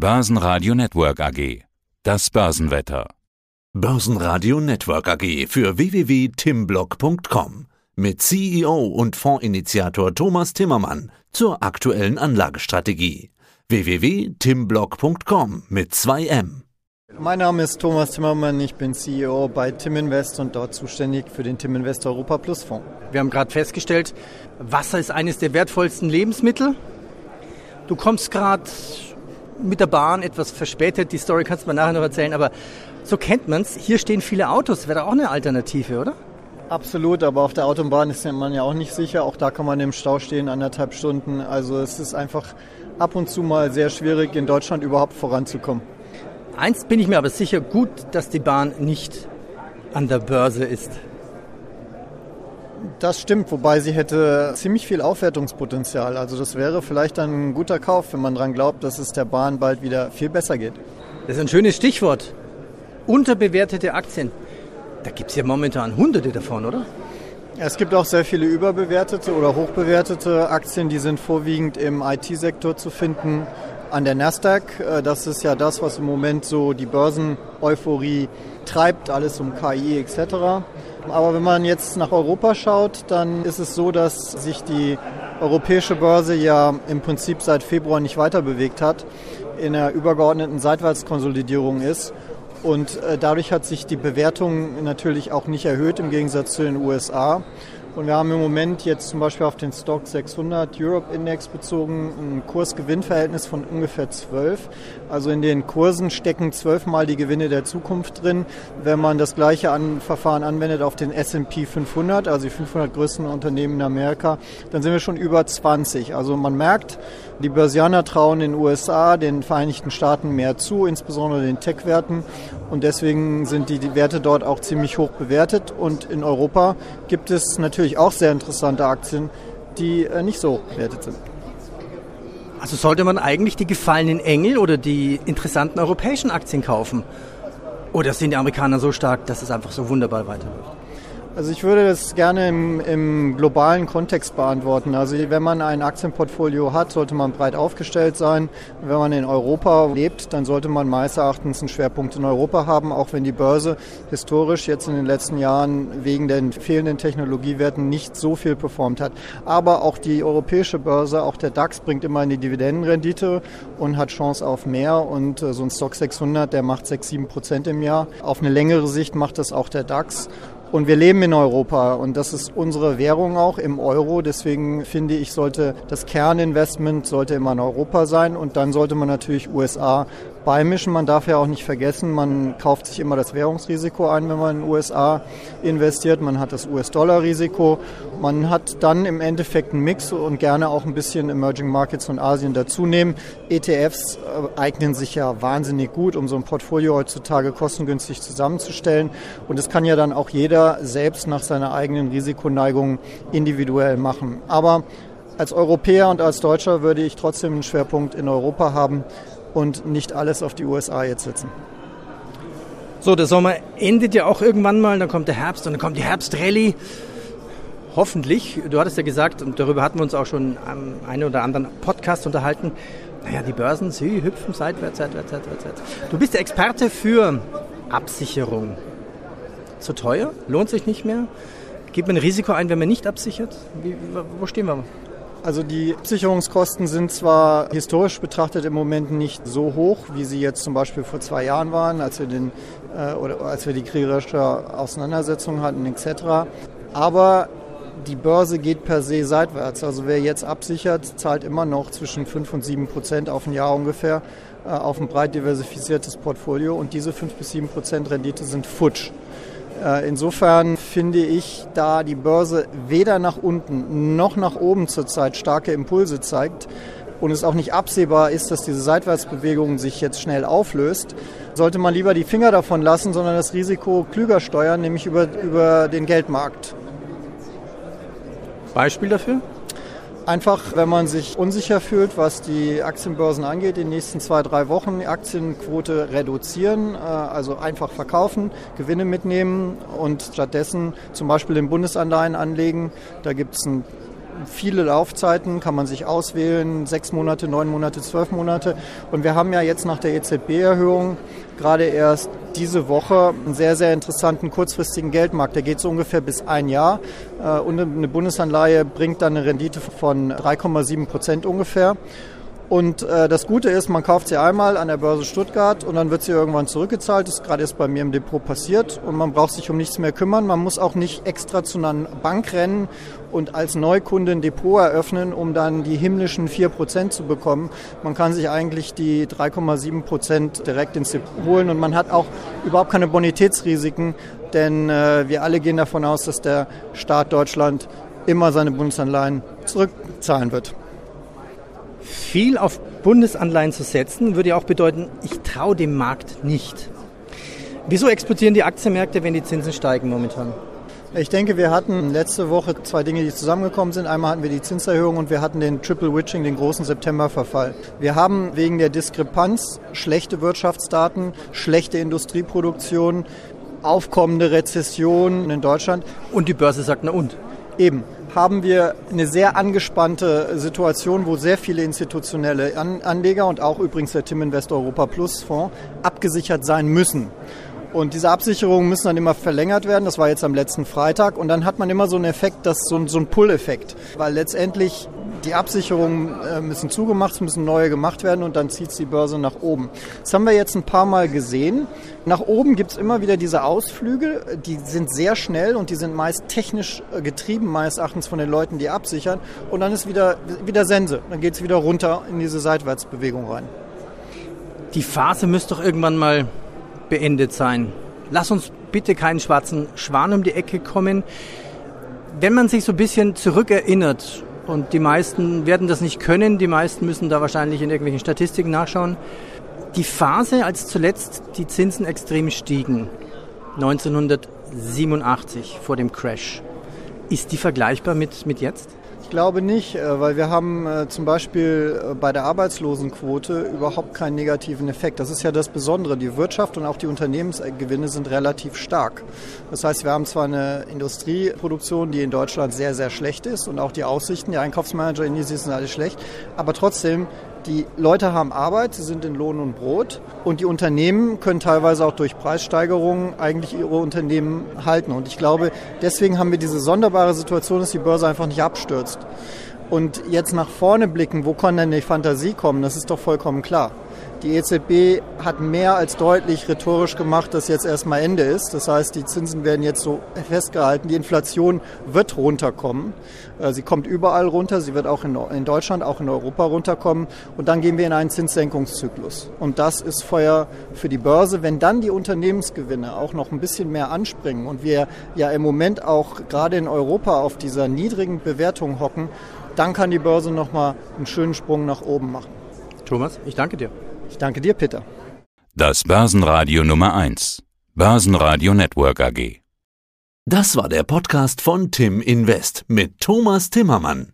Börsenradio Network AG. Das Börsenwetter. Börsenradio Network AG für www.timblock.com mit CEO und Fondsinitiator Thomas Timmermann zur aktuellen Anlagestrategie. www.timblock.com mit 2M. Mein Name ist Thomas Timmermann, ich bin CEO bei Tim Invest und dort zuständig für den Tim Invest Europa Plus Fonds. Wir haben gerade festgestellt, Wasser ist eines der wertvollsten Lebensmittel. Du kommst gerade mit der Bahn etwas verspätet, die Story kannst du mir nachher noch erzählen, aber so kennt man es. Hier stehen viele Autos, wäre auch eine Alternative, oder? Absolut, aber auf der Autobahn ist man ja auch nicht sicher. Auch da kann man im Stau stehen, anderthalb Stunden. Also es ist einfach ab und zu mal sehr schwierig, in Deutschland überhaupt voranzukommen. Eins bin ich mir aber sicher, gut, dass die Bahn nicht an der Börse ist. Das stimmt, wobei sie hätte ziemlich viel Aufwertungspotenzial. Also das wäre vielleicht ein guter Kauf, wenn man daran glaubt, dass es der Bahn bald wieder viel besser geht. Das ist ein schönes Stichwort. Unterbewertete Aktien. Da gibt es ja momentan hunderte davon, oder? Es gibt auch sehr viele überbewertete oder hochbewertete Aktien, die sind vorwiegend im IT-Sektor zu finden. An der Nasdaq, äh, das ist ja das, was im Moment so die Börsen-Euphorie treibt, alles um KI etc. Aber wenn man jetzt nach Europa schaut, dann ist es so, dass sich die europäische Börse ja im Prinzip seit Februar nicht weiter bewegt hat, in einer übergeordneten Seitwärtskonsolidierung ist. Und äh, dadurch hat sich die Bewertung natürlich auch nicht erhöht im Gegensatz zu den USA. Und wir haben im Moment jetzt zum Beispiel auf den Stock 600 Europe Index bezogen ein Kursgewinnverhältnis von ungefähr 12. Also in den Kursen stecken zwölfmal die Gewinne der Zukunft drin. Wenn man das gleiche an Verfahren anwendet auf den S&P 500, also die 500 größten Unternehmen in Amerika, dann sind wir schon über 20. Also man merkt, die Börsianer trauen den USA, den Vereinigten Staaten mehr zu, insbesondere den Tech-Werten. Und deswegen sind die, Werte dort auch ziemlich hoch bewertet. Und in Europa gibt es natürlich auch sehr interessante Aktien, die äh, nicht so bewertet sind. Also sollte man eigentlich die gefallenen Engel oder die interessanten europäischen Aktien kaufen? Oder sind die Amerikaner so stark, dass es einfach so wunderbar weiterläuft? Also ich würde das gerne im, im, globalen Kontext beantworten. Also wenn man ein Aktienportfolio hat, sollte man breit aufgestellt sein. Wenn man in Europa lebt, dann sollte man meines Erachtens einen Schwerpunkt in Europa haben, auch wenn die Börse historisch jetzt in den letzten Jahren wegen den fehlenden Technologiewerten nicht so viel performt hat. Aber auch die europäische Börse, auch der DAX bringt immer eine Dividendenrendite und hat Chance auf mehr. Und äh, so ein Stock 600, der macht 6, 7 Prozent im Jahr. Auf eine längere Sicht macht das auch der DAX. Und wir leben in Europa und das ist unsere Währung auch im Euro. Deswegen finde ich, sollte das Kerninvestment sollte immer in Europa sein und dann sollte man natürlich USA beimischen. Man darf ja auch nicht vergessen, man kauft sich immer das Währungsrisiko ein, wenn man in den USA investiert. Man hat das US-Dollar-Risiko. Man hat dann im Endeffekt einen Mix und gerne auch ein bisschen Emerging Markets von Asien dazu nehmen. ETFs äh, eignen sich ja wahnsinnig gut, um so ein Portfolio heutzutage kostengünstig zusammenzustellen. Und das kann ja dann auch jeder selbst nach seiner eigenen Risikoneigung individuell machen. Aber als Europäer und als Deutscher würde ich trotzdem einen Schwerpunkt in Europa haben, und nicht alles auf die USA jetzt setzen. So, der Sommer endet ja auch irgendwann mal, dann kommt der Herbst und dann kommt die Herbstrallye. Hoffentlich, du hattest ja gesagt, und darüber hatten wir uns auch schon am einen oder anderen Podcast unterhalten, naja, die Börsen, sie hüpfen seitwärts, seitwärts, seitwärts, seitwärts. Du bist der Experte für Absicherung. Zu teuer? Lohnt sich nicht mehr? Gibt man ein Risiko ein, wenn man nicht absichert? Wie, wo stehen wir? Also die Absicherungskosten sind zwar historisch betrachtet im Moment nicht so hoch, wie sie jetzt zum Beispiel vor zwei Jahren waren, als wir, den, äh, oder als wir die kriegerische Auseinandersetzung hatten etc. Aber die Börse geht per se seitwärts. Also wer jetzt absichert, zahlt immer noch zwischen 5 und 7 Prozent auf ein Jahr ungefähr äh, auf ein breit diversifiziertes Portfolio. Und diese 5 bis 7 Prozent Rendite sind futsch. Äh, insofern finde ich, da die Börse weder nach unten noch nach oben zurzeit starke Impulse zeigt und es auch nicht absehbar ist, dass diese Seitwärtsbewegung sich jetzt schnell auflöst, sollte man lieber die Finger davon lassen, sondern das Risiko klüger steuern, nämlich über, über den Geldmarkt. Beispiel dafür? Einfach, wenn man sich unsicher fühlt, was die Aktienbörsen angeht, in den nächsten zwei, drei Wochen die Aktienquote reduzieren, äh, also einfach verkaufen, Gewinne mitnehmen und stattdessen zum Beispiel in Bundesanleihen anlegen. Da gibt es einen viele Laufzeiten, kann man sich auswählen, sechs Monate, neun Monate, zwölf Monate. Und wir haben ja jetzt nach der EZB-Erhöhung gerade erst diese Woche einen sehr, sehr interessanten kurzfristigen Geldmarkt. Der geht so ungefähr bis ein Jahr. Äh, und eine Bundesanleihe bringt dann eine Rendite von 3,7 Prozent ungefähr. Und äh, das Gute ist, man kauft sie einmal an der Börse Stuttgart und dann wird sie irgendwann zurückgezahlt. Das ist gerade erst bei mir im Depot passiert und man braucht sich um nichts mehr kümmern. Man muss auch nicht extra zu einer Bank rennen und als Neukunde ein Depot eröffnen, um dann die himmlischen 4% zu bekommen. Man kann sich eigentlich die 3,7% direkt ins Depot holen und man hat auch überhaupt keine Bonitätsrisiken, denn äh, wir alle gehen davon aus, dass der Staat Deutschland immer seine Bundesanleihen zurückzahlen wird viel auf Bundesanleihen zu setzen, würde ja auch bedeuten, ich traue dem Markt nicht. Wieso explodieren die Aktienmärkte, wenn die Zinsen steigen momentan? Ich denke, wir hatten letzte Woche zwei Dinge, die zusammengekommen sind. Einmal hatten wir die Zinserhöhung und wir hatten den Triple Witching, den großen Septemberverfall. Wir haben wegen der Diskrepanz schlechte Wirtschaftsdaten, schlechte Industrieproduktion, aufkommende Rezession in Deutschland. Und die Börse sagt, na und? Eben haben wir eine sehr angespannte Situation, wo sehr viele institutionelle Anleger und auch übrigens der Tim Invest Europa Plus Fonds abgesichert sein müssen. Und diese Absicherungen müssen dann immer verlängert werden. Das war jetzt am letzten Freitag. Und dann hat man immer so einen Effekt, das so, so ein Pull-Effekt. Weil letztendlich die Absicherungen äh, müssen zugemacht, müssen neue gemacht werden und dann zieht die Börse nach oben. Das haben wir jetzt ein paar Mal gesehen. Nach oben gibt es immer wieder diese Ausflüge, die sind sehr schnell und die sind meist technisch äh, getrieben, meines Erachtens von den Leuten, die absichern. Und dann ist wieder, wieder Sense. Dann geht es wieder runter in diese Seitwärtsbewegung rein. Die Phase müsste doch irgendwann mal beendet sein. Lass uns bitte keinen schwarzen Schwan um die Ecke kommen. Wenn man sich so ein bisschen zurückerinnert, und die meisten werden das nicht können, die meisten müssen da wahrscheinlich in irgendwelchen Statistiken nachschauen. Die Phase, als zuletzt die Zinsen extrem stiegen, 1987 vor dem Crash, ist die vergleichbar mit, mit jetzt? Ich glaube nicht, äh, weil wir haben äh, zum Beispiel äh, bei der Arbeitslosenquote überhaupt keinen negativen Effekt. Das ist ja das Besondere. Die Wirtschaft und auch die Unternehmensgewinne sind relativ stark. Das heißt, wir haben zwar eine Industrieproduktion, die in Deutschland sehr, sehr schlecht ist und auch die Aussichten, die Einkaufsmanager in Indizes sind alle schlecht, aber trotzdem die Leute haben Arbeit, sie sind in Lohn und Brot und die Unternehmen können teilweise auch durch Preissteigerungen eigentlich ihre Unternehmen halten. Und ich glaube, deswegen haben wir diese sonderbare Situation, dass die Börse einfach nicht abstürzt. Und jetzt nach vorne blicken, wo kann denn die Fantasie kommen? Das ist doch vollkommen klar. Die EZB hat mehr als deutlich rhetorisch gemacht, dass jetzt erstmal Ende ist. Das heißt, die Zinsen werden jetzt so festgehalten. Die Inflation wird runterkommen. Äh, sie kommt überall runter. Sie wird auch in Deutschland, auch in Europa runterkommen. Und dann gehen wir in einen Zinssenkungszyklus. Und das ist Feuer für die Börse. Wenn dann die Unternehmensgewinne auch noch ein bisschen mehr anspringen und wir ja im Moment auch gerade in Europa auf dieser niedrigen Bewertung hocken, dann kann die Börse nochmal einen schönen Sprung nach oben machen. Thomas, ich danke dir. Ich danke dir, Peter. Das Börsenradio Nummer 1. Börsenradio Network AG. Das war der Podcast von Tim Invest mit Thomas Timmermann.